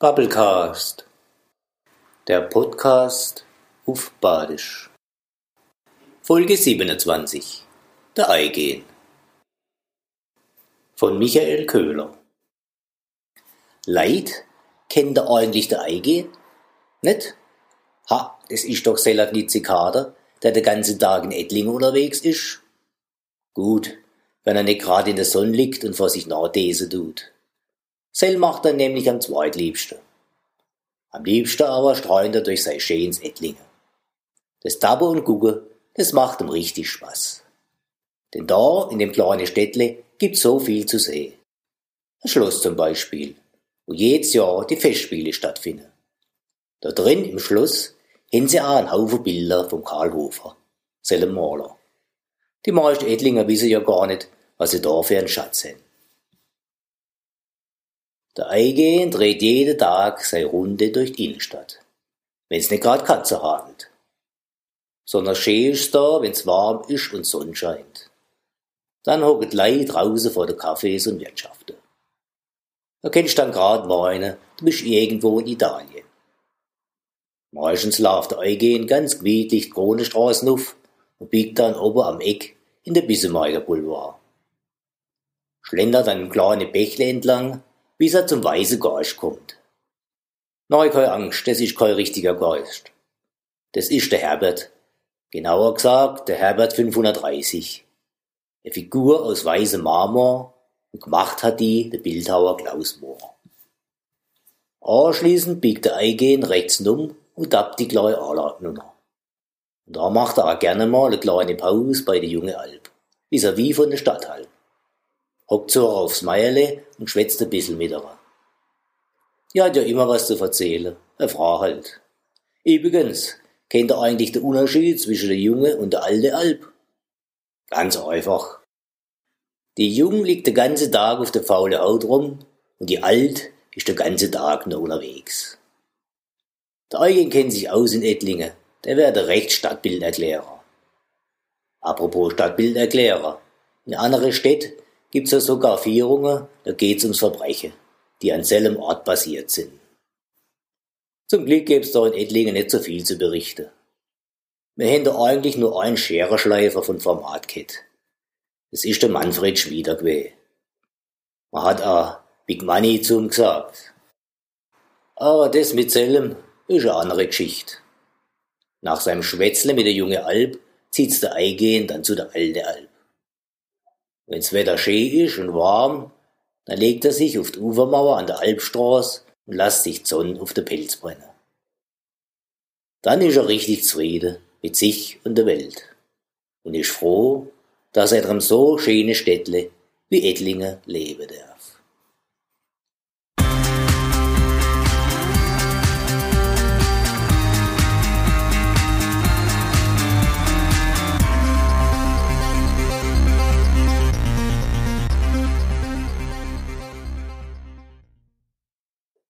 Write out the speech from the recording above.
Bubblecast, der Podcast auf Badisch. Folge 27, der Eingehen. Von Michael Köhler. Leid, kennt ihr eigentlich der Eingehen? Nicht? Ha, das ist doch Selatnitze Kader, der den ganzen Tag in Ettlingen unterwegs ist. Gut, wenn er nicht gerade in der Sonne liegt und vor sich nachlesen tut. Sel macht er nämlich am zweitliebsten. Am liebsten aber streut er durch sein schönes Ettlinge. Das Tappe und Gucke, das macht ihm richtig Spaß. Denn da, in dem kleinen Städtle, gibt's so viel zu sehen. Ein Schloss zum Beispiel, wo jedes Jahr die Festspiele stattfinden. Da drin im Schloss haben sie auch einen Haufen Bilder vom Karl Hofer, seinem Maler. Die meisten Ettlinger wissen ja gar nicht, was sie da für einen Schatz haben. Der Eingehen dreht jeden Tag seine Runde durch die Innenstadt. Wenn's nicht grad Katze hagelt. Sondern schön ist's da, wenn's warm ist und Sonne scheint. Dann hocket Lei draußen vor den Cafés und Wirtschaften. Da kennst dann grad meinen, du bist irgendwo in Italien. Meistens läuft der Eingehen ganz gemütlich die Kronenstraßen auf und biegt dann oben am Eck in der Bissemeier Boulevard. Schlendert an einem kleinen Bächle entlang bis er zum weißen Geist kommt. Nein, keine Angst, das ist kein richtiger Geist. Das ist der Herbert. Genauer gesagt, der Herbert 530. Eine Figur aus weißem Marmor und gemacht hat die der Bildhauer Klaus Mohr. Anschließend biegt der Eingehen rechts um und tappt die kleine Anlage Und da macht er auch gerne mal eine kleine Pause bei der junge Alp, vis-à-vis von der Stadthalle hockt so aufs Meierle und schwätzt ein bisschen mit ihr. Die hat ja immer was zu erzählen, eine Frau halt. Übrigens, kennt ihr eigentlich den Unterschied zwischen der junge und der alte Alp? Ganz einfach. Die Jung liegt den ganzen Tag auf der faule Haut rum und die Alt ist den ganzen Tag nur unterwegs. Der Eugen kennt sich aus in Ettlingen, der wäre der recht Stadtbilderklärer. Apropos Stadtbilderklärer, in andere Städte gibt's ja sogar Vierungen, da geht's ums Verbrechen, die an selben Ort passiert sind. Zum Glück gibt's da in Ettlingen nicht so viel zu berichten. Wir haben da eigentlich nur einen Scherenschleifer von Format gehabt. Das ist der Manfred Schwieder gewesen. Man hat auch Big Money zu ihm gesagt. Aber das mit Selem ist eine andere Geschichte. Nach seinem Schwätzle mit der junge Alp zieht's der Eingehen dann zu der alte Alp. Wenn's Wetter schön ist und warm, dann legt er sich auf die Ufermauer an der Alpstraße und lässt sich die Sonne auf den Pelz brennen. Dann ist er richtig zufrieden mit sich und der Welt und ist froh, dass er in so schöne Städtle wie Ettlingen leben darf.